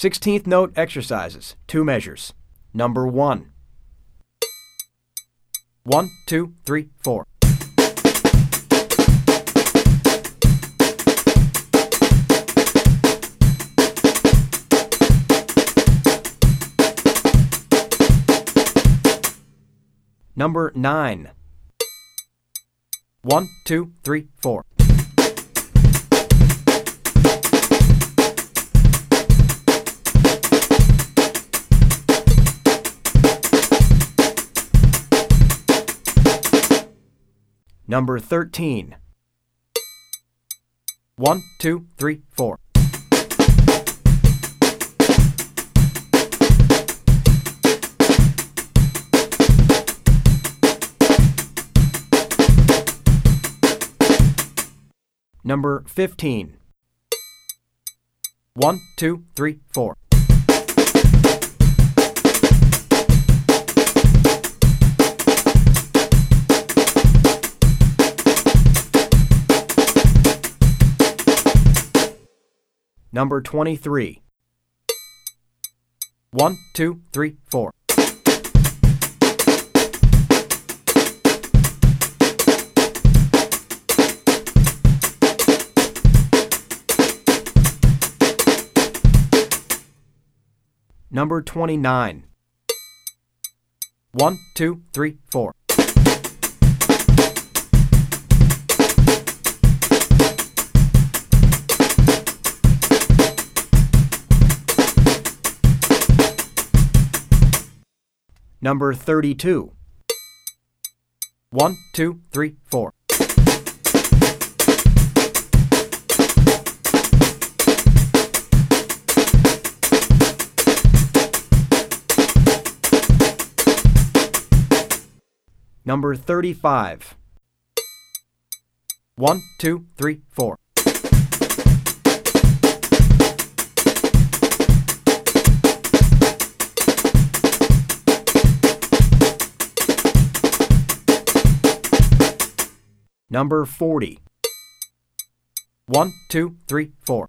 16th note exercises, two measures. Number one. One, two, three, four. Number nine. One, two, three, four. Number 13. One, two, three, four. Number 15. One, two, three, four. Number 23. One, two, three, four. Number 29. One, two, three, four. Number 32. One, two, three, four. Number 35. One, two, three, four. Number 40. One, two, three, four.